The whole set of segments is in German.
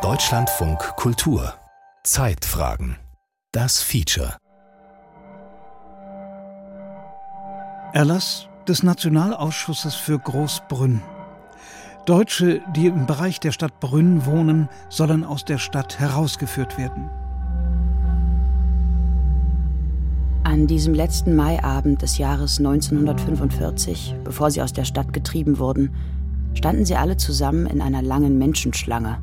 Deutschlandfunk Kultur Zeitfragen Das Feature Erlass des Nationalausschusses für Großbrünn. Deutsche, die im Bereich der Stadt Brünn wohnen, sollen aus der Stadt herausgeführt werden. An diesem letzten Maiabend des Jahres 1945, bevor sie aus der Stadt getrieben wurden, standen sie alle zusammen in einer langen Menschenschlange.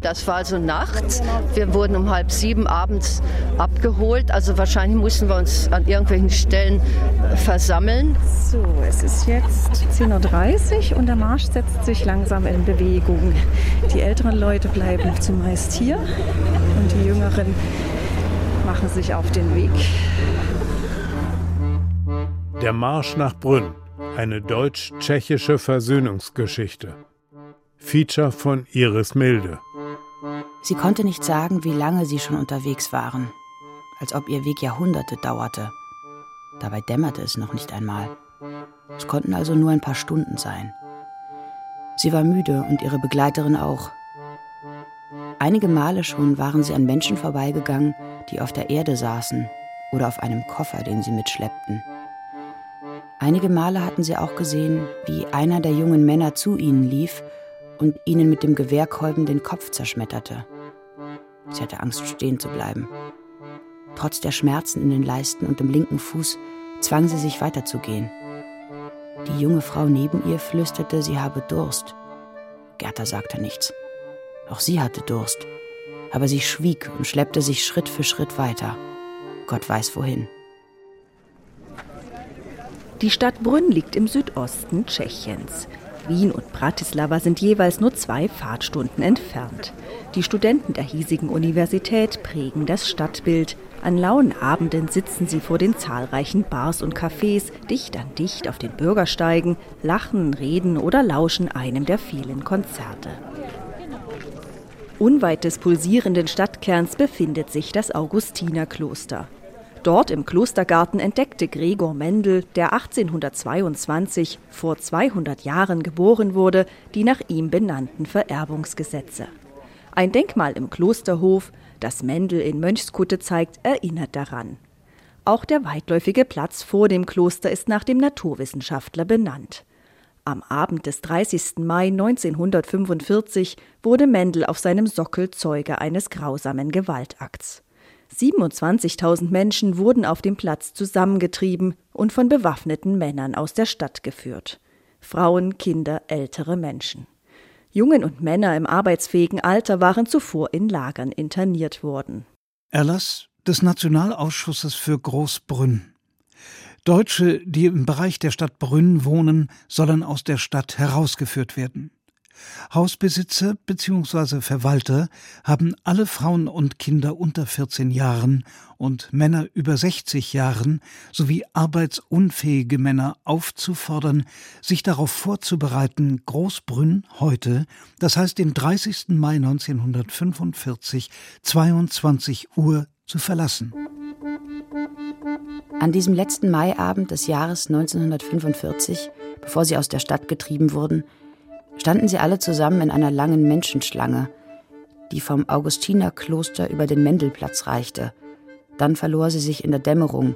Das war also nachts. Wir wurden um halb sieben abends abgeholt. Also wahrscheinlich mussten wir uns an irgendwelchen Stellen versammeln. So, es ist jetzt 10.30 Uhr und der Marsch setzt sich langsam in Bewegung. Die älteren Leute bleiben zumeist hier und die jüngeren machen sich auf den Weg. Der Marsch nach Brünn. Eine deutsch-tschechische Versöhnungsgeschichte. Feature von Iris Milde. Sie konnte nicht sagen, wie lange sie schon unterwegs waren, als ob ihr Weg Jahrhunderte dauerte. Dabei dämmerte es noch nicht einmal. Es konnten also nur ein paar Stunden sein. Sie war müde und ihre Begleiterin auch. Einige Male schon waren sie an Menschen vorbeigegangen, die auf der Erde saßen oder auf einem Koffer, den sie mitschleppten. Einige Male hatten sie auch gesehen, wie einer der jungen Männer zu ihnen lief und ihnen mit dem Gewehrkolben den Kopf zerschmetterte. Sie hatte Angst, stehen zu bleiben. Trotz der Schmerzen in den Leisten und dem linken Fuß zwang sie sich weiterzugehen. Die junge Frau neben ihr flüsterte, sie habe Durst. Gerda sagte nichts. Auch sie hatte Durst. Aber sie schwieg und schleppte sich Schritt für Schritt weiter. Gott weiß wohin. Die Stadt Brünn liegt im Südosten Tschechiens. Wien und Bratislava sind jeweils nur zwei Fahrtstunden entfernt. Die Studenten der hiesigen Universität prägen das Stadtbild. An lauen Abenden sitzen sie vor den zahlreichen Bars und Cafés dicht an dicht auf den Bürgersteigen, lachen, reden oder lauschen einem der vielen Konzerte. Unweit des pulsierenden Stadtkerns befindet sich das Augustinerkloster. Dort im Klostergarten entdeckte Gregor Mendel, der 1822 vor 200 Jahren geboren wurde, die nach ihm benannten Vererbungsgesetze. Ein Denkmal im Klosterhof, das Mendel in Mönchskutte zeigt, erinnert daran. Auch der weitläufige Platz vor dem Kloster ist nach dem Naturwissenschaftler benannt. Am Abend des 30. Mai 1945 wurde Mendel auf seinem Sockel Zeuge eines grausamen Gewaltakts. 27.000 Menschen wurden auf dem Platz zusammengetrieben und von bewaffneten Männern aus der Stadt geführt. Frauen, Kinder, ältere Menschen. Jungen und Männer im arbeitsfähigen Alter waren zuvor in Lagern interniert worden. Erlass des Nationalausschusses für Großbrünn. Deutsche, die im Bereich der Stadt Brünn wohnen, sollen aus der Stadt herausgeführt werden. Hausbesitzer bzw. Verwalter haben alle Frauen und Kinder unter 14 Jahren und Männer über 60 Jahren sowie arbeitsunfähige Männer aufzufordern, sich darauf vorzubereiten, Großbrünn heute, das heißt den 30. Mai 1945, 22 Uhr zu verlassen. An diesem letzten Maiabend des Jahres 1945, bevor sie aus der Stadt getrieben wurden, standen sie alle zusammen in einer langen Menschenschlange, die vom Augustinerkloster über den Mendelplatz reichte. Dann verlor sie sich in der Dämmerung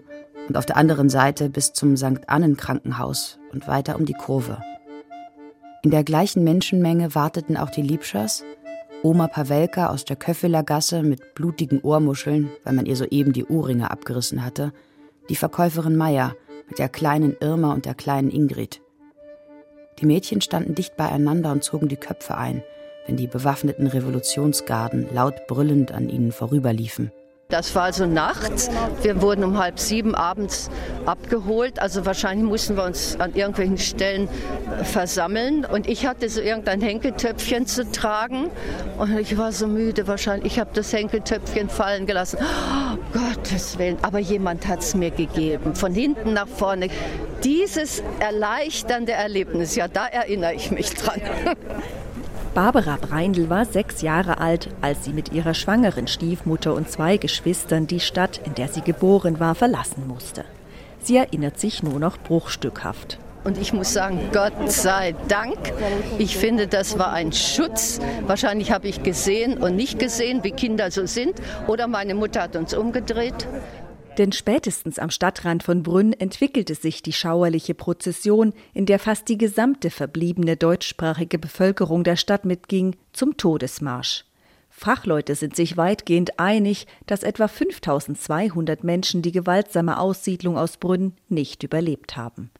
und auf der anderen Seite bis zum St. Annen Krankenhaus und weiter um die Kurve. In der gleichen Menschenmenge warteten auch die Liebschers, Oma Pawelka aus der Köffeler Gasse mit blutigen Ohrmuscheln, weil man ihr soeben die Ohrringe abgerissen hatte, die Verkäuferin Meier mit der kleinen Irma und der kleinen Ingrid. Die Mädchen standen dicht beieinander und zogen die Köpfe ein, wenn die bewaffneten Revolutionsgarden laut brüllend an ihnen vorüberliefen. Das war also nachts. Wir wurden um halb sieben abends abgeholt. Also wahrscheinlich mussten wir uns an irgendwelchen Stellen versammeln. Und ich hatte so irgendein Henkeltöpfchen zu tragen. Und ich war so müde wahrscheinlich. Ich habe das Henkeltöpfchen fallen gelassen. Oh, Gottes Willen. Aber jemand hat es mir gegeben. Von hinten nach vorne. Dieses erleichternde Erlebnis, ja, da erinnere ich mich dran. Barbara Breindl war sechs Jahre alt, als sie mit ihrer schwangeren Stiefmutter und zwei Geschwistern die Stadt, in der sie geboren war, verlassen musste. Sie erinnert sich nur noch bruchstückhaft. Und ich muss sagen, Gott sei Dank. Ich finde, das war ein Schutz. Wahrscheinlich habe ich gesehen und nicht gesehen, wie Kinder so sind. Oder meine Mutter hat uns umgedreht. Denn spätestens am Stadtrand von Brünn entwickelte sich die schauerliche Prozession, in der fast die gesamte verbliebene deutschsprachige Bevölkerung der Stadt mitging, zum Todesmarsch. Fachleute sind sich weitgehend einig, dass etwa 5200 Menschen die gewaltsame Aussiedlung aus Brünn nicht überlebt haben.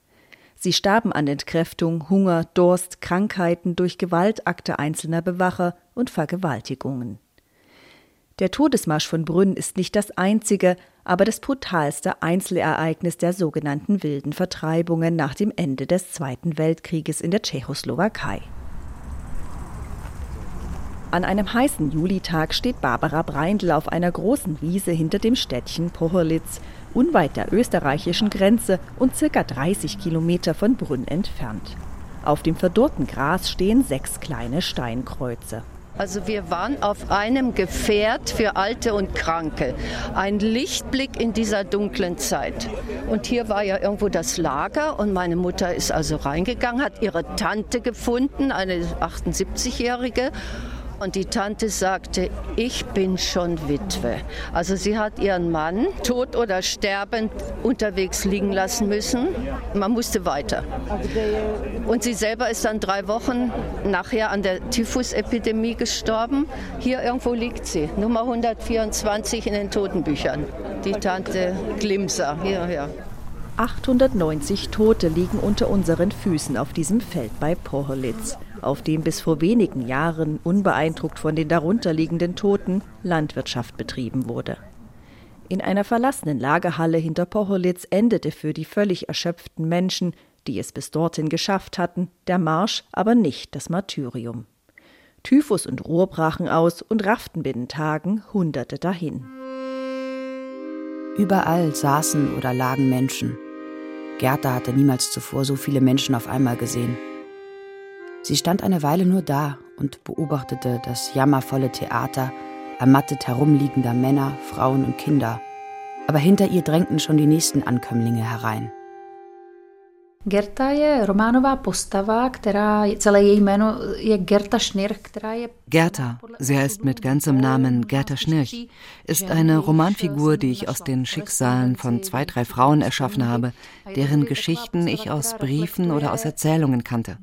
Sie starben an Entkräftung, Hunger, Durst, Krankheiten durch Gewaltakte einzelner Bewacher und Vergewaltigungen. Der Todesmarsch von Brünn ist nicht das einzige, aber das brutalste Einzelereignis der sogenannten wilden Vertreibungen nach dem Ende des Zweiten Weltkrieges in der Tschechoslowakei. An einem heißen Julitag steht Barbara Breindl auf einer großen Wiese hinter dem Städtchen Poholitz, unweit der österreichischen Grenze und circa 30 Kilometer von Brünn entfernt. Auf dem verdorrten Gras stehen sechs kleine Steinkreuze. Also wir waren auf einem Gefährt für Alte und Kranke. Ein Lichtblick in dieser dunklen Zeit. Und hier war ja irgendwo das Lager und meine Mutter ist also reingegangen, hat ihre Tante gefunden, eine 78-Jährige. Und die Tante sagte, ich bin schon Witwe. Also sie hat ihren Mann tot oder sterbend unterwegs liegen lassen müssen. Man musste weiter. Und sie selber ist dann drei Wochen nachher an der Typhusepidemie gestorben. Hier irgendwo liegt sie, Nummer 124 in den Totenbüchern. Die Tante Glimser, hier, hier. 890 Tote liegen unter unseren Füßen auf diesem Feld bei Poholitz auf dem bis vor wenigen Jahren, unbeeindruckt von den darunterliegenden Toten, Landwirtschaft betrieben wurde. In einer verlassenen Lagerhalle hinter Pocholitz endete für die völlig erschöpften Menschen, die es bis dorthin geschafft hatten, der Marsch, aber nicht das Martyrium. Typhus und Rohr brachen aus und rafften binnen Tagen Hunderte dahin. Überall saßen oder lagen Menschen. Gerda hatte niemals zuvor so viele Menschen auf einmal gesehen. Sie stand eine Weile nur da und beobachtete das jammervolle Theater ermattet herumliegender Männer, Frauen und Kinder. Aber hinter ihr drängten schon die nächsten Ankömmlinge herein. Gerta je románová postava, která celé její jméno je Gerta Schnirch, která je Gerta, sie heißt mit ganzem Namen Gerta Schnirch, ist eine Romanfigur, die ich aus den Schicksalen von zwei, drei Frauen erschaffen habe, deren Geschichten ich aus Briefen oder aus Erzählungen kannte.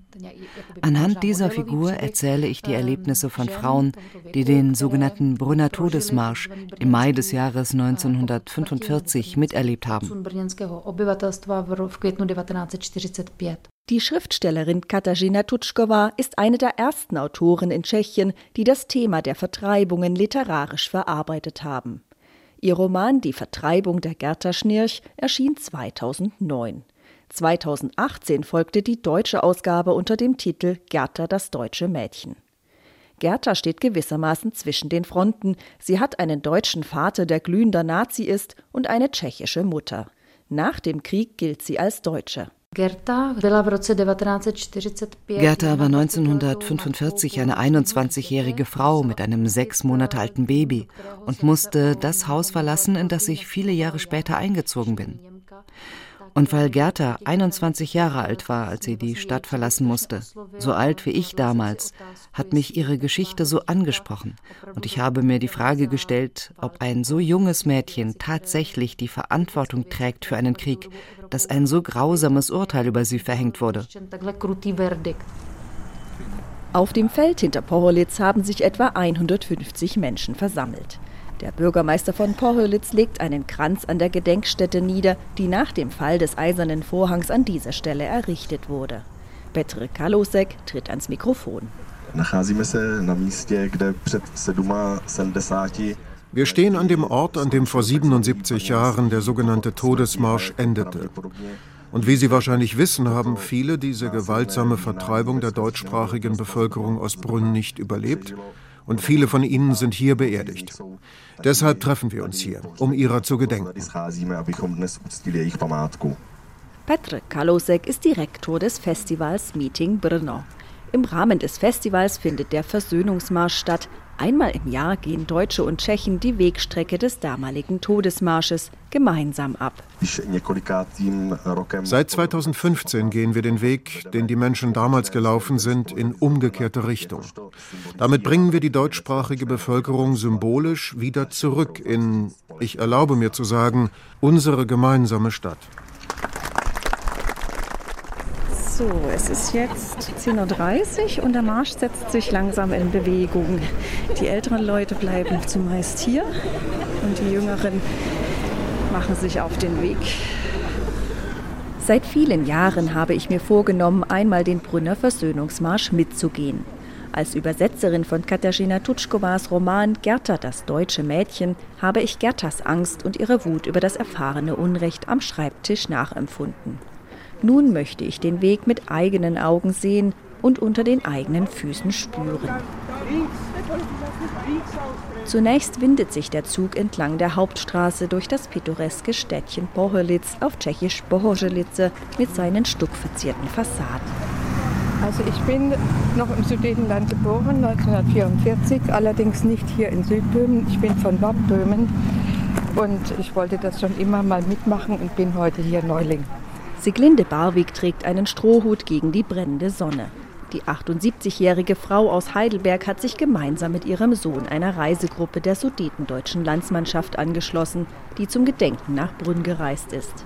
Anhand dieser Figur erzähle ich die Erlebnisse von Frauen, die den sogenannten Brunner Todesmarsch im Mai des Jahres 1945 miterlebt haben. Die Schriftstellerin Katarzyna Tutschkowa ist eine der ersten Autoren in Tschechien, die das Thema der Vertreibungen literarisch verarbeitet haben. Ihr Roman Die Vertreibung der Gerta Schnirch erschien 2009. 2018 folgte die deutsche Ausgabe unter dem Titel Gerta das deutsche Mädchen. Gerta steht gewissermaßen zwischen den Fronten. Sie hat einen deutschen Vater, der glühender Nazi ist, und eine tschechische Mutter. Nach dem Krieg gilt sie als Deutsche. Gerta war 1945 eine 21-jährige Frau mit einem sechs Monate alten Baby und musste das Haus verlassen, in das ich viele Jahre später eingezogen bin. Und weil Gerda 21 Jahre alt war, als sie die Stadt verlassen musste, so alt wie ich damals, hat mich ihre Geschichte so angesprochen. Und ich habe mir die Frage gestellt, ob ein so junges Mädchen tatsächlich die Verantwortung trägt für einen Krieg, dass ein so grausames Urteil über sie verhängt wurde. Auf dem Feld hinter Poholitz haben sich etwa 150 Menschen versammelt. Der Bürgermeister von Pohölitz legt einen Kranz an der Gedenkstätte nieder, die nach dem Fall des Eisernen Vorhangs an dieser Stelle errichtet wurde. Petr Kalosek tritt ans Mikrofon. Wir stehen an dem Ort, an dem vor 77 Jahren der sogenannte Todesmarsch endete. Und wie Sie wahrscheinlich wissen, haben viele diese gewaltsame Vertreibung der deutschsprachigen Bevölkerung aus Brünn nicht überlebt und viele von ihnen sind hier beerdigt. Deshalb treffen wir uns hier, um ihrer zu gedenken. Petr Kalosek ist Direktor des Festivals Meeting Brno. Im Rahmen des Festivals findet der Versöhnungsmarsch statt, Einmal im Jahr gehen Deutsche und Tschechen die Wegstrecke des damaligen Todesmarsches gemeinsam ab. Seit 2015 gehen wir den Weg, den die Menschen damals gelaufen sind, in umgekehrte Richtung. Damit bringen wir die deutschsprachige Bevölkerung symbolisch wieder zurück in, ich erlaube mir zu sagen, unsere gemeinsame Stadt. So, es ist jetzt 10.30 Uhr und der Marsch setzt sich langsam in Bewegung. Die älteren Leute bleiben zumeist hier und die jüngeren machen sich auf den Weg. Seit vielen Jahren habe ich mir vorgenommen, einmal den Brünner Versöhnungsmarsch mitzugehen. Als Übersetzerin von Katarzyna Tutschkowas Roman Gerta das deutsche Mädchen habe ich Gertas Angst und ihre Wut über das erfahrene Unrecht am Schreibtisch nachempfunden. Nun möchte ich den Weg mit eigenen Augen sehen und unter den eigenen Füßen spüren. Zunächst windet sich der Zug entlang der Hauptstraße durch das pittoreske Städtchen Boholitz auf tschechisch Bohojelice mit seinen stuckverzierten Fassaden. Also ich bin noch im Sudetenland geboren, 1944, allerdings nicht hier in Südböhmen. Ich bin von Nordböhmen und ich wollte das schon immer mal mitmachen und bin heute hier Neuling. Siglinde Barwig trägt einen Strohhut gegen die brennende Sonne. Die 78-jährige Frau aus Heidelberg hat sich gemeinsam mit ihrem Sohn einer Reisegruppe der sudetendeutschen Landsmannschaft angeschlossen, die zum Gedenken nach Brünn gereist ist.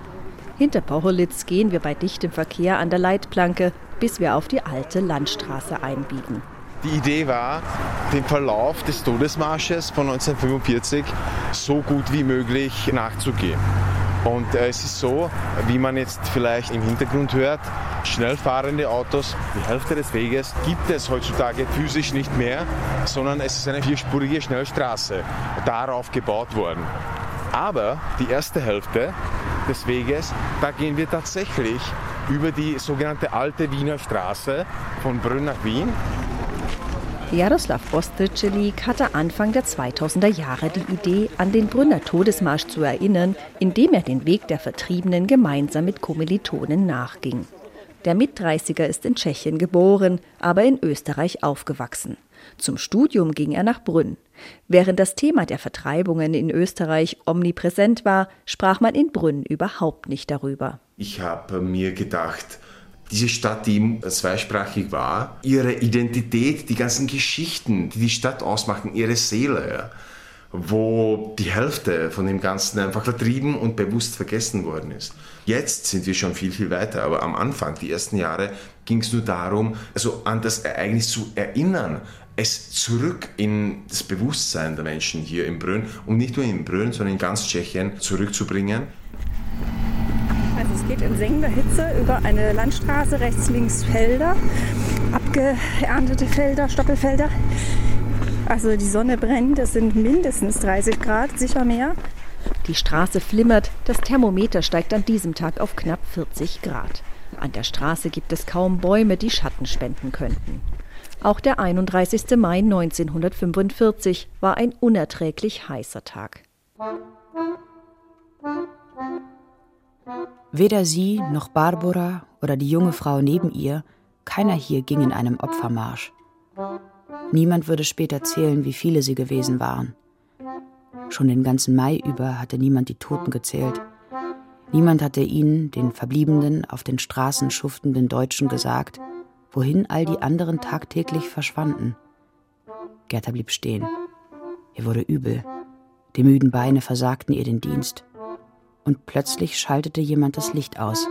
Hinter Poholitz gehen wir bei dichtem Verkehr an der Leitplanke, bis wir auf die alte Landstraße einbiegen. Die Idee war, den Verlauf des Todesmarsches von 1945 so gut wie möglich nachzugehen. Und äh, es ist so, wie man jetzt vielleicht im Hintergrund hört, schnell fahrende Autos, die Hälfte des Weges gibt es heutzutage physisch nicht mehr, sondern es ist eine vierspurige Schnellstraße darauf gebaut worden. Aber die erste Hälfte des Weges, da gehen wir tatsächlich über die sogenannte alte Wiener Straße von Brünn nach Wien Jaroslav Ostricelik hatte Anfang der 2000er Jahre die Idee, an den Brünner Todesmarsch zu erinnern, indem er den Weg der Vertriebenen gemeinsam mit Kommilitonen nachging. Der Mit-30er ist in Tschechien geboren, aber in Österreich aufgewachsen. Zum Studium ging er nach Brünn. Während das Thema der Vertreibungen in Österreich omnipräsent war, sprach man in Brünn überhaupt nicht darüber. Ich habe mir gedacht, diese Stadt, die zweisprachig war, ihre Identität, die ganzen Geschichten, die die Stadt ausmachen, ihre Seele, wo die Hälfte von dem Ganzen einfach vertrieben und bewusst vergessen worden ist. Jetzt sind wir schon viel, viel weiter, aber am Anfang, die ersten Jahre, ging es nur darum, also an das Ereignis zu erinnern, es zurück in das Bewusstsein der Menschen hier in Brünn und nicht nur in Brünn, sondern in ganz Tschechien zurückzubringen. Also es geht in sengender Hitze über eine Landstraße, rechts, links Felder, abgeerntete Felder, Stoppelfelder. Also die Sonne brennt, es sind mindestens 30 Grad, sicher mehr. Die Straße flimmert, das Thermometer steigt an diesem Tag auf knapp 40 Grad. An der Straße gibt es kaum Bäume, die Schatten spenden könnten. Auch der 31. Mai 1945 war ein unerträglich heißer Tag. Weder sie noch Barbara oder die junge Frau neben ihr, keiner hier ging in einem Opfermarsch. Niemand würde später zählen, wie viele sie gewesen waren. Schon den ganzen Mai über hatte niemand die Toten gezählt. Niemand hatte ihnen, den verbliebenen, auf den Straßen schuftenden Deutschen gesagt, wohin all die anderen tagtäglich verschwanden. Gerda blieb stehen. Ihr wurde übel. Die müden Beine versagten ihr den Dienst und plötzlich schaltete jemand das Licht aus.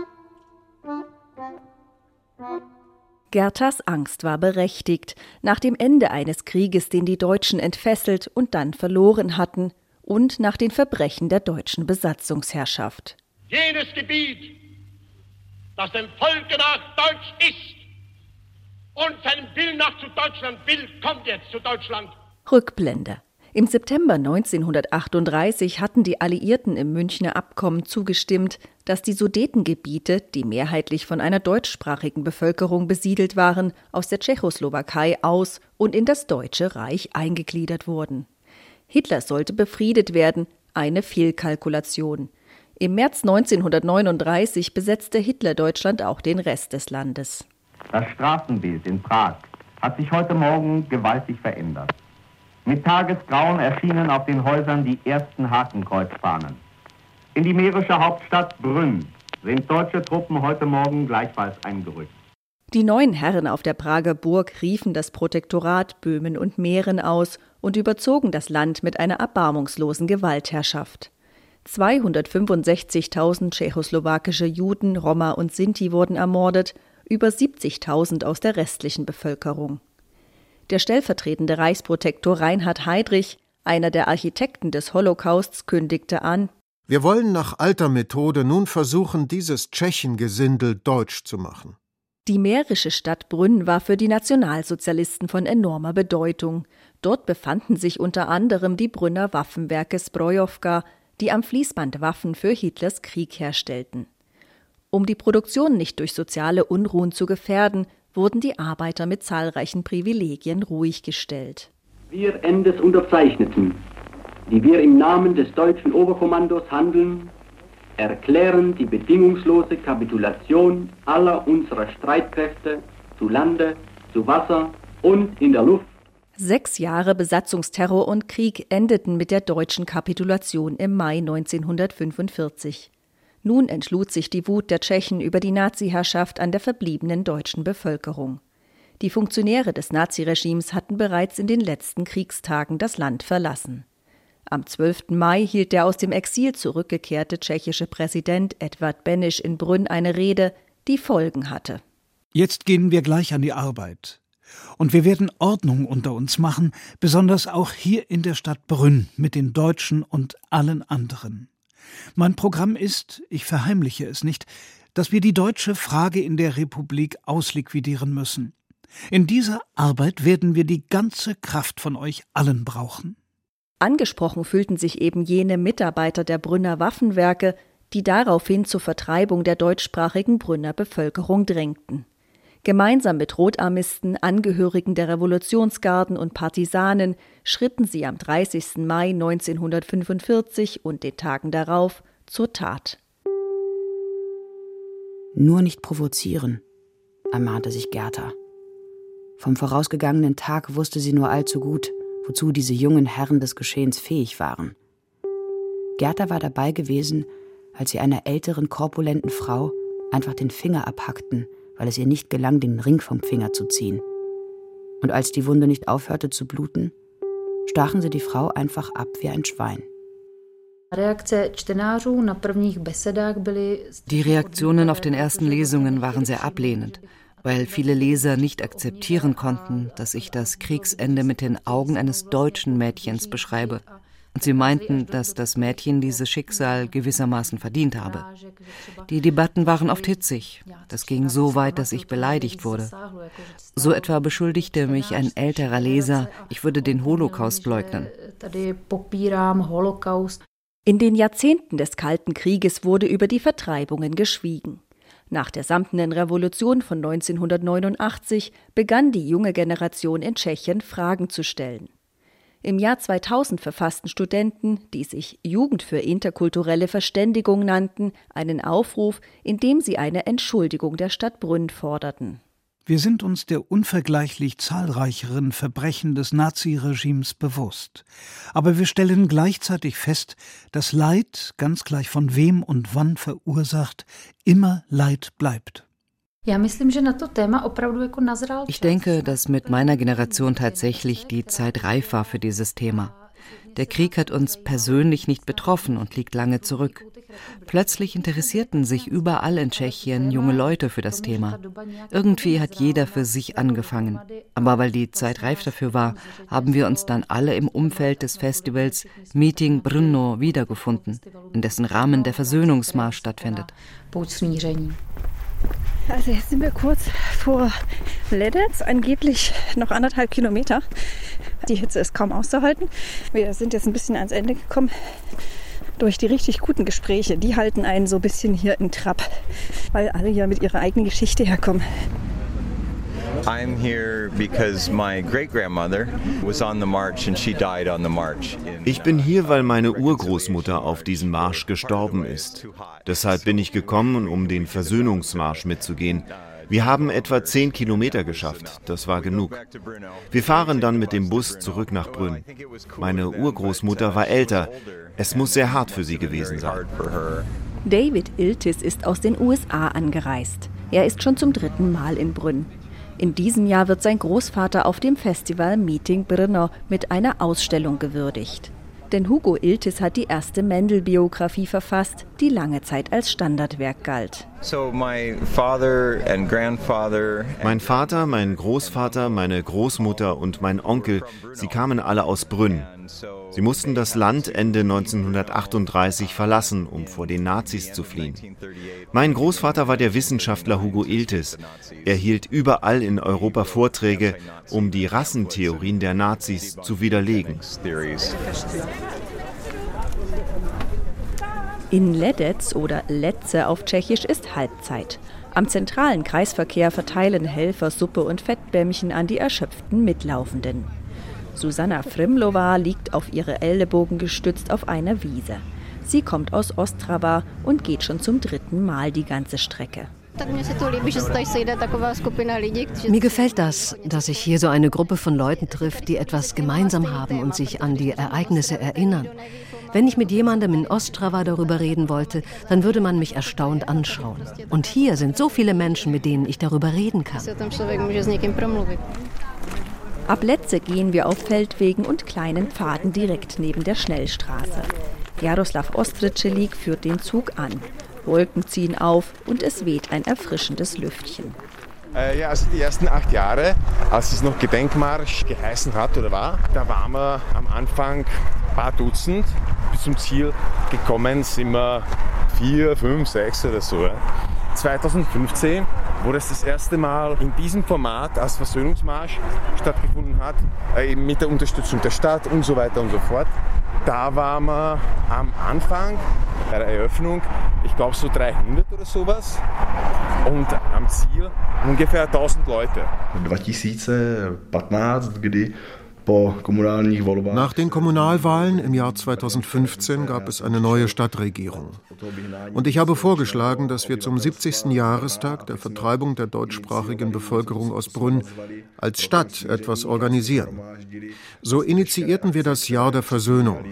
Gertas Angst war berechtigt. Nach dem Ende eines Krieges, den die Deutschen entfesselt und dann verloren hatten, und nach den Verbrechen der deutschen Besatzungsherrschaft. Jenes Gebiet, das dem Volke nach deutsch ist und seinem Willen nach zu Deutschland will, kommt jetzt zu Deutschland. Rückblende. Im September 1938 hatten die Alliierten im Münchner Abkommen zugestimmt, dass die Sudetengebiete, die mehrheitlich von einer deutschsprachigen Bevölkerung besiedelt waren, aus der Tschechoslowakei aus und in das Deutsche Reich eingegliedert wurden. Hitler sollte befriedet werden, eine Fehlkalkulation. Im März 1939 besetzte Hitler Deutschland auch den Rest des Landes. Das Straßenbild in Prag hat sich heute Morgen gewaltig verändert. Mit Tagesgrauen erschienen auf den Häusern die ersten Hakenkreuzfahnen. In die mährische Hauptstadt Brünn sind deutsche Truppen heute Morgen gleichfalls eingerückt. Die neuen Herren auf der Prager Burg riefen das Protektorat Böhmen und Mähren aus und überzogen das Land mit einer erbarmungslosen Gewaltherrschaft. 265.000 tschechoslowakische Juden, Roma und Sinti wurden ermordet, über 70.000 aus der restlichen Bevölkerung. Der stellvertretende Reichsprotektor Reinhard Heydrich, einer der Architekten des Holocausts, kündigte an: Wir wollen nach alter Methode nun versuchen, dieses Tschechengesindel deutsch zu machen. Die mährische Stadt Brünn war für die Nationalsozialisten von enormer Bedeutung. Dort befanden sich unter anderem die Brünner Waffenwerke Sprojovka, die am Fließband Waffen für Hitlers Krieg herstellten. Um die Produktion nicht durch soziale Unruhen zu gefährden, wurden die Arbeiter mit zahlreichen Privilegien ruhig gestellt. Wir Endes unterzeichneten, die wir im Namen des deutschen Oberkommandos handeln, erklären die bedingungslose Kapitulation aller unserer Streitkräfte zu Lande, zu Wasser und in der Luft. Sechs Jahre Besatzungsterror und Krieg endeten mit der deutschen Kapitulation im Mai 1945. Nun entschlud sich die Wut der Tschechen über die Naziherrschaft an der verbliebenen deutschen Bevölkerung. Die Funktionäre des Naziregimes hatten bereits in den letzten Kriegstagen das Land verlassen. Am 12. Mai hielt der aus dem Exil zurückgekehrte tschechische Präsident Edvard Benisch in Brünn eine Rede, die Folgen hatte. Jetzt gehen wir gleich an die Arbeit. Und wir werden Ordnung unter uns machen, besonders auch hier in der Stadt Brünn mit den Deutschen und allen anderen. Mein Programm ist, ich verheimliche es nicht, dass wir die deutsche Frage in der Republik ausliquidieren müssen. In dieser Arbeit werden wir die ganze Kraft von euch allen brauchen. Angesprochen fühlten sich eben jene Mitarbeiter der Brünner Waffenwerke, die daraufhin zur Vertreibung der deutschsprachigen Brünner Bevölkerung drängten. Gemeinsam mit Rotarmisten, Angehörigen der Revolutionsgarden und Partisanen schritten sie am 30. Mai 1945 und den Tagen darauf zur Tat. Nur nicht provozieren, ermahnte sich Gerda. Vom vorausgegangenen Tag wusste sie nur allzu gut, wozu diese jungen Herren des Geschehens fähig waren. Gerda war dabei gewesen, als sie einer älteren, korpulenten Frau einfach den Finger abhackten weil es ihr nicht gelang, den Ring vom Finger zu ziehen. Und als die Wunde nicht aufhörte zu bluten, stachen sie die Frau einfach ab wie ein Schwein. Die Reaktionen auf den ersten Lesungen waren sehr ablehnend, weil viele Leser nicht akzeptieren konnten, dass ich das Kriegsende mit den Augen eines deutschen Mädchens beschreibe und sie meinten, dass das Mädchen dieses Schicksal gewissermaßen verdient habe. Die Debatten waren oft hitzig. Das ging so weit, dass ich beleidigt wurde. So etwa beschuldigte mich ein älterer Leser, ich würde den Holocaust leugnen. In den Jahrzehnten des Kalten Krieges wurde über die Vertreibungen geschwiegen. Nach der samtenen Revolution von 1989 begann die junge Generation in Tschechien Fragen zu stellen. Im Jahr 2000 verfassten Studenten, die sich Jugend für interkulturelle Verständigung nannten, einen Aufruf, in dem sie eine Entschuldigung der Stadt Brünn forderten. Wir sind uns der unvergleichlich zahlreicheren Verbrechen des Naziregimes bewusst. Aber wir stellen gleichzeitig fest, dass Leid, ganz gleich von wem und wann verursacht, immer Leid bleibt. Ich denke, dass mit meiner Generation tatsächlich die Zeit reif war für dieses Thema. Der Krieg hat uns persönlich nicht betroffen und liegt lange zurück. Plötzlich interessierten sich überall in Tschechien junge Leute für das Thema. Irgendwie hat jeder für sich angefangen. Aber weil die Zeit reif dafür war, haben wir uns dann alle im Umfeld des Festivals Meeting Brno wiedergefunden, in dessen Rahmen der Versöhnungsmarsch stattfindet. Also jetzt sind wir kurz vor Ledetz, angeblich noch anderthalb Kilometer. Die Hitze ist kaum auszuhalten. Wir sind jetzt ein bisschen ans Ende gekommen durch die richtig guten Gespräche. Die halten einen so ein bisschen hier in Trab, weil alle ja mit ihrer eigenen Geschichte herkommen. I'm here because my great grandmother was on the march and she died on the march. Ich bin hier, weil meine Urgroßmutter auf diesem Marsch gestorben ist. Deshalb bin ich gekommen, um den Versöhnungsmarsch mitzugehen. Wir haben etwa zehn Kilometer geschafft, das war genug. Wir fahren dann mit dem Bus zurück nach Brünn. Meine Urgroßmutter war älter, es muss sehr hart für sie gewesen sein. David Iltis ist aus den USA angereist. Er ist schon zum dritten Mal in Brünn. In diesem Jahr wird sein Großvater auf dem Festival Meeting Brno mit einer Ausstellung gewürdigt. Denn Hugo Iltis hat die erste Mendel-Biografie verfasst, die lange Zeit als Standardwerk galt. Mein Vater, mein Großvater, meine Großmutter und mein Onkel, sie kamen alle aus Brünn. Sie mussten das Land Ende 1938 verlassen, um vor den Nazis zu fliehen. Mein Großvater war der Wissenschaftler Hugo Iltis. Er hielt überall in Europa Vorträge, um die Rassentheorien der Nazis zu widerlegen. In Ledec oder Letze auf Tschechisch ist Halbzeit. Am zentralen Kreisverkehr verteilen Helfer Suppe und Fettbämmchen an die erschöpften Mitlaufenden. Susanna Frimlova liegt auf ihre Ellenbogen gestützt auf einer Wiese. Sie kommt aus Ostrava und geht schon zum dritten Mal die ganze Strecke. Mir gefällt das, dass sich hier so eine Gruppe von Leuten trifft, die etwas gemeinsam haben und sich an die Ereignisse erinnern. Wenn ich mit jemandem in Ostrava darüber reden wollte, dann würde man mich erstaunt anschauen. Und hier sind so viele Menschen, mit denen ich darüber reden kann. Ab Letze gehen wir auf Feldwegen und kleinen Pfaden direkt neben der Schnellstraße. Jaroslav Ostricelik führt den Zug an. Wolken ziehen auf und es weht ein erfrischendes Lüftchen. Äh, ja, also die ersten acht Jahre, als es noch Gedenkmarsch geheißen hat oder war, da waren wir am Anfang ein paar Dutzend. Bis zum Ziel gekommen sind wir vier, fünf, sechs oder so. 2015 wo das das erste Mal in diesem Format als Versöhnungsmarsch stattgefunden hat, äh, eben mit der Unterstützung der Stadt und so weiter und so fort. Da waren wir am Anfang bei der Eröffnung, ich glaube so 300 oder sowas und am Ziel ungefähr 1000 Leute. 2015, kdy nach den Kommunalwahlen im Jahr 2015 gab es eine neue Stadtregierung. Und ich habe vorgeschlagen, dass wir zum 70. Jahrestag der Vertreibung der deutschsprachigen Bevölkerung aus Brünn als Stadt etwas organisieren. So initiierten wir das Jahr der Versöhnung.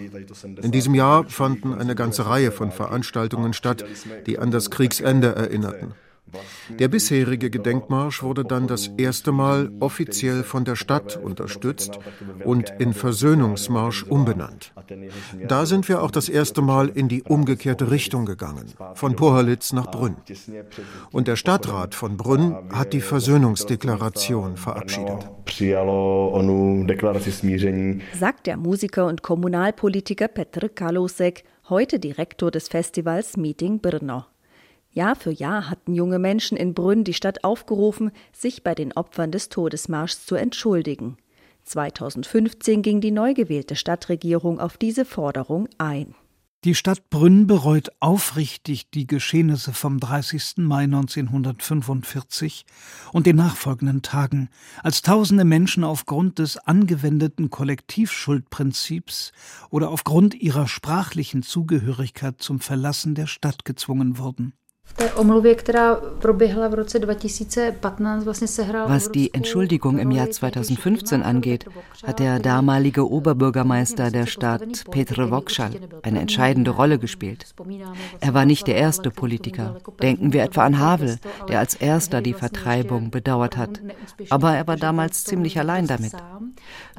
In diesem Jahr fanden eine ganze Reihe von Veranstaltungen statt, die an das Kriegsende erinnerten. Der bisherige Gedenkmarsch wurde dann das erste Mal offiziell von der Stadt unterstützt und in Versöhnungsmarsch umbenannt. Da sind wir auch das erste Mal in die umgekehrte Richtung gegangen, von Pohalitz nach Brünn. Und der Stadtrat von Brünn hat die Versöhnungsdeklaration verabschiedet. Sagt der Musiker und Kommunalpolitiker Petr Kalosek, heute Direktor des Festivals Meeting Brno. Jahr für Jahr hatten junge Menschen in Brünn die Stadt aufgerufen, sich bei den Opfern des Todesmarschs zu entschuldigen. 2015 ging die neu gewählte Stadtregierung auf diese Forderung ein. Die Stadt Brünn bereut aufrichtig die Geschehnisse vom 30. Mai 1945 und den nachfolgenden Tagen, als tausende Menschen aufgrund des angewendeten Kollektivschuldprinzips oder aufgrund ihrer sprachlichen Zugehörigkeit zum Verlassen der Stadt gezwungen wurden. Was die Entschuldigung im Jahr 2015 angeht, hat der damalige Oberbürgermeister der Stadt Petr Vokschal eine entscheidende Rolle gespielt. Er war nicht der erste Politiker. Denken wir etwa an Havel, der als erster die Vertreibung bedauert hat. Aber er war damals ziemlich allein damit.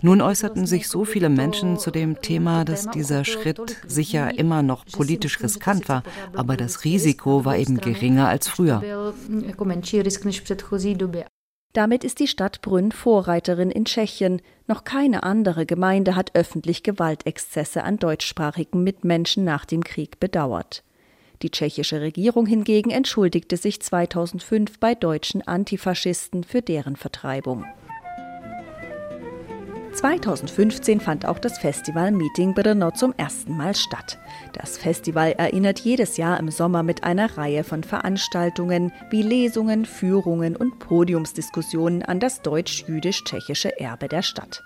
Nun äußerten sich so viele Menschen zu dem Thema, dass dieser Schritt sicher immer noch politisch riskant war, aber das Risiko war eben geringer als früher. Damit ist die Stadt Brünn Vorreiterin in Tschechien. Noch keine andere Gemeinde hat öffentlich Gewaltexzesse an deutschsprachigen Mitmenschen nach dem Krieg bedauert. Die tschechische Regierung hingegen entschuldigte sich 2005 bei deutschen Antifaschisten für deren Vertreibung. 2015 fand auch das Festival Meeting Brno zum ersten Mal statt. Das Festival erinnert jedes Jahr im Sommer mit einer Reihe von Veranstaltungen wie Lesungen, Führungen und Podiumsdiskussionen an das deutsch-jüdisch-tschechische Erbe der Stadt.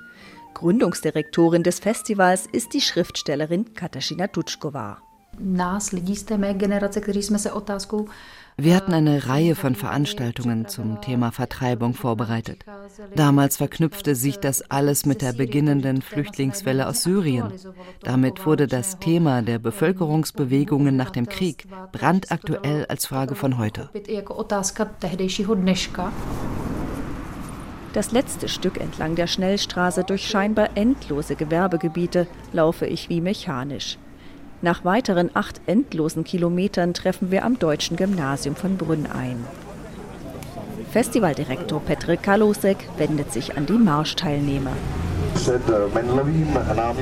Gründungsdirektorin des Festivals ist die Schriftstellerin Katarzyna Tutschkova. Nás, lidí z té mé generace, kteří jsme se otázkou wir hatten eine Reihe von Veranstaltungen zum Thema Vertreibung vorbereitet. Damals verknüpfte sich das alles mit der beginnenden Flüchtlingswelle aus Syrien. Damit wurde das Thema der Bevölkerungsbewegungen nach dem Krieg brandaktuell als Frage von heute. Das letzte Stück entlang der Schnellstraße durch scheinbar endlose Gewerbegebiete laufe ich wie mechanisch. Nach weiteren acht endlosen Kilometern treffen wir am Deutschen Gymnasium von Brünn ein. Festivaldirektor Petr Kalosek wendet sich an die Marschteilnehmer.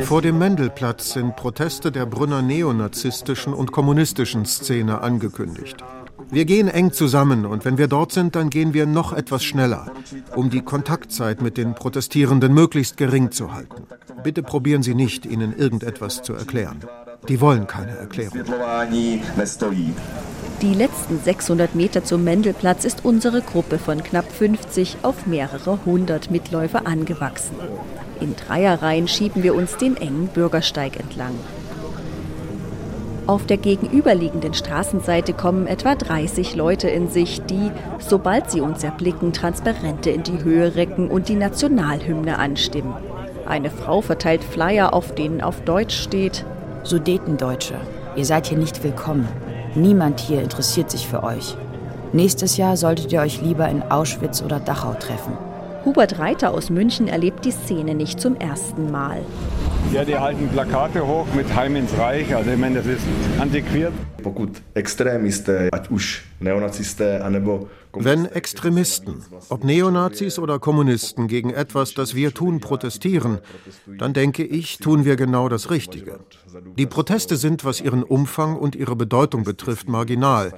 Vor dem Mendelplatz sind Proteste der Brünner neonazistischen und kommunistischen Szene angekündigt. Wir gehen eng zusammen und wenn wir dort sind, dann gehen wir noch etwas schneller, um die Kontaktzeit mit den Protestierenden möglichst gering zu halten. Bitte probieren Sie nicht, ihnen irgendetwas zu erklären. Die wollen keine Erklärung. Die letzten 600 Meter zum Mendelplatz ist unsere Gruppe von knapp 50 auf mehrere hundert Mitläufer angewachsen. In Dreierreihen schieben wir uns den engen Bürgersteig entlang. Auf der gegenüberliegenden Straßenseite kommen etwa 30 Leute in sich, die, sobald sie uns erblicken, Transparente in die Höhe recken und die Nationalhymne anstimmen. Eine Frau verteilt Flyer, auf denen auf Deutsch steht Sudetendeutsche, ihr seid hier nicht willkommen. Niemand hier interessiert sich für euch. Nächstes Jahr solltet ihr euch lieber in Auschwitz oder Dachau treffen. Hubert Reiter aus München erlebt die Szene nicht zum ersten Mal. Ja, die halten Plakate hoch mit Heim ins Reich, also ich meine, das ist antiquiert. Wenn Extremisten, ob Neonazis oder Kommunisten, gegen etwas, das wir tun, protestieren, dann denke ich, tun wir genau das Richtige. Die Proteste sind, was ihren Umfang und ihre Bedeutung betrifft, marginal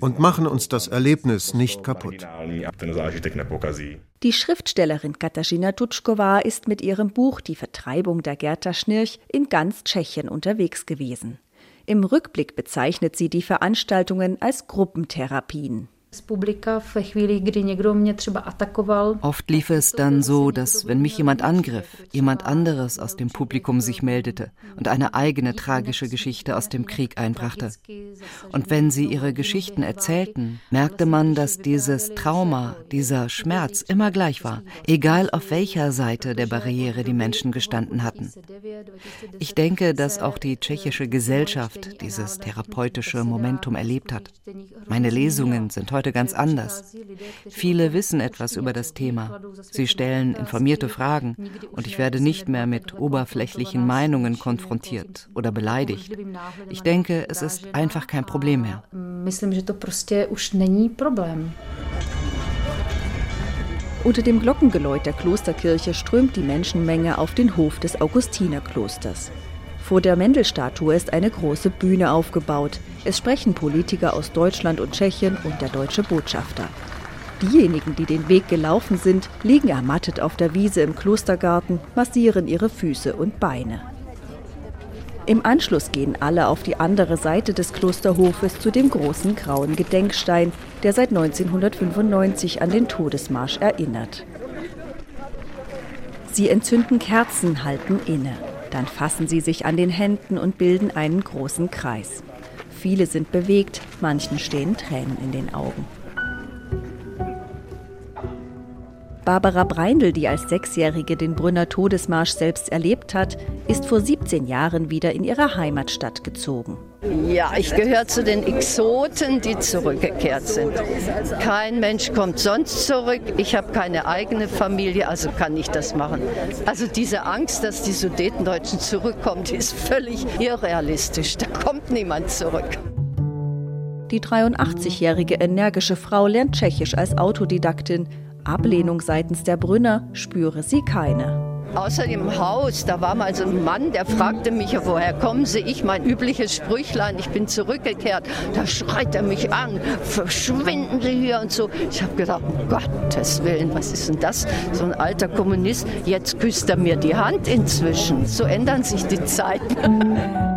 und machen uns das Erlebnis nicht kaputt. Die Schriftstellerin Katarzyna Tutschkova ist mit ihrem Buch Die Vertreibung der Gerta Schnirch in ganz Tschechien unterwegs gewesen. Im Rückblick bezeichnet sie die Veranstaltungen als Gruppentherapien. Oft lief es dann so, dass wenn mich jemand angriff, jemand anderes aus dem Publikum sich meldete und eine eigene tragische Geschichte aus dem Krieg einbrachte. Und wenn sie ihre Geschichten erzählten, merkte man, dass dieses Trauma, dieser Schmerz immer gleich war, egal auf welcher Seite der Barriere die Menschen gestanden hatten. Ich denke, dass auch die tschechische Gesellschaft dieses therapeutische Momentum erlebt hat. Meine Lesungen sind heute heute ganz anders. Viele wissen etwas über das Thema. Sie stellen informierte Fragen und ich werde nicht mehr mit oberflächlichen Meinungen konfrontiert oder beleidigt. Ich denke, es ist einfach kein Problem mehr. Unter dem Glockengeläut der Klosterkirche strömt die Menschenmenge auf den Hof des Augustinerklosters. Vor der Mendelstatue ist eine große Bühne aufgebaut. Es sprechen Politiker aus Deutschland und Tschechien und der deutsche Botschafter. Diejenigen, die den Weg gelaufen sind, liegen ermattet auf der Wiese im Klostergarten, massieren ihre Füße und Beine. Im Anschluss gehen alle auf die andere Seite des Klosterhofes zu dem großen grauen Gedenkstein, der seit 1995 an den Todesmarsch erinnert. Sie entzünden Kerzen, halten inne. Dann fassen sie sich an den Händen und bilden einen großen Kreis. Viele sind bewegt, manchen stehen Tränen in den Augen. Barbara Breindl, die als Sechsjährige den Brünner Todesmarsch selbst erlebt hat, ist vor 17 Jahren wieder in ihre Heimatstadt gezogen. Ja, ich gehöre zu den Exoten, die zurückgekehrt sind. Kein Mensch kommt sonst zurück. Ich habe keine eigene Familie, also kann ich das machen. Also diese Angst, dass die Sudetendeutschen zurückkommen, die ist völlig irrealistisch. Da kommt niemand zurück. Die 83-jährige energische Frau lernt Tschechisch als Autodidaktin. Ablehnung seitens der Brünner spüre sie keine. Außer dem Haus, da war mal so ein Mann, der fragte mich, woher kommen Sie? Ich mein übliches Sprüchlein, ich bin zurückgekehrt. Da schreit er mich an, verschwinden Sie hier und so. Ich habe gedacht, um Gottes Willen, was ist denn das? So ein alter Kommunist, jetzt küsst er mir die Hand inzwischen. So ändern sich die Zeiten.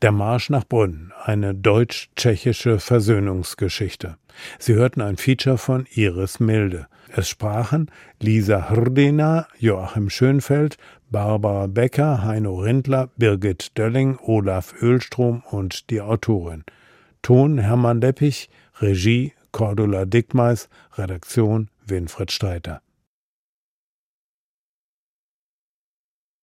Der Marsch nach Brünn, eine deutsch-tschechische Versöhnungsgeschichte. Sie hörten ein Feature von Iris Milde. Es sprachen Lisa Hrdina, Joachim Schönfeld, Barbara Becker, Heino Rindler, Birgit Dölling, Olaf Ölstrom und die Autorin. Ton Hermann Leppich, Regie Cordula Dickmeis, Redaktion Winfried Streiter.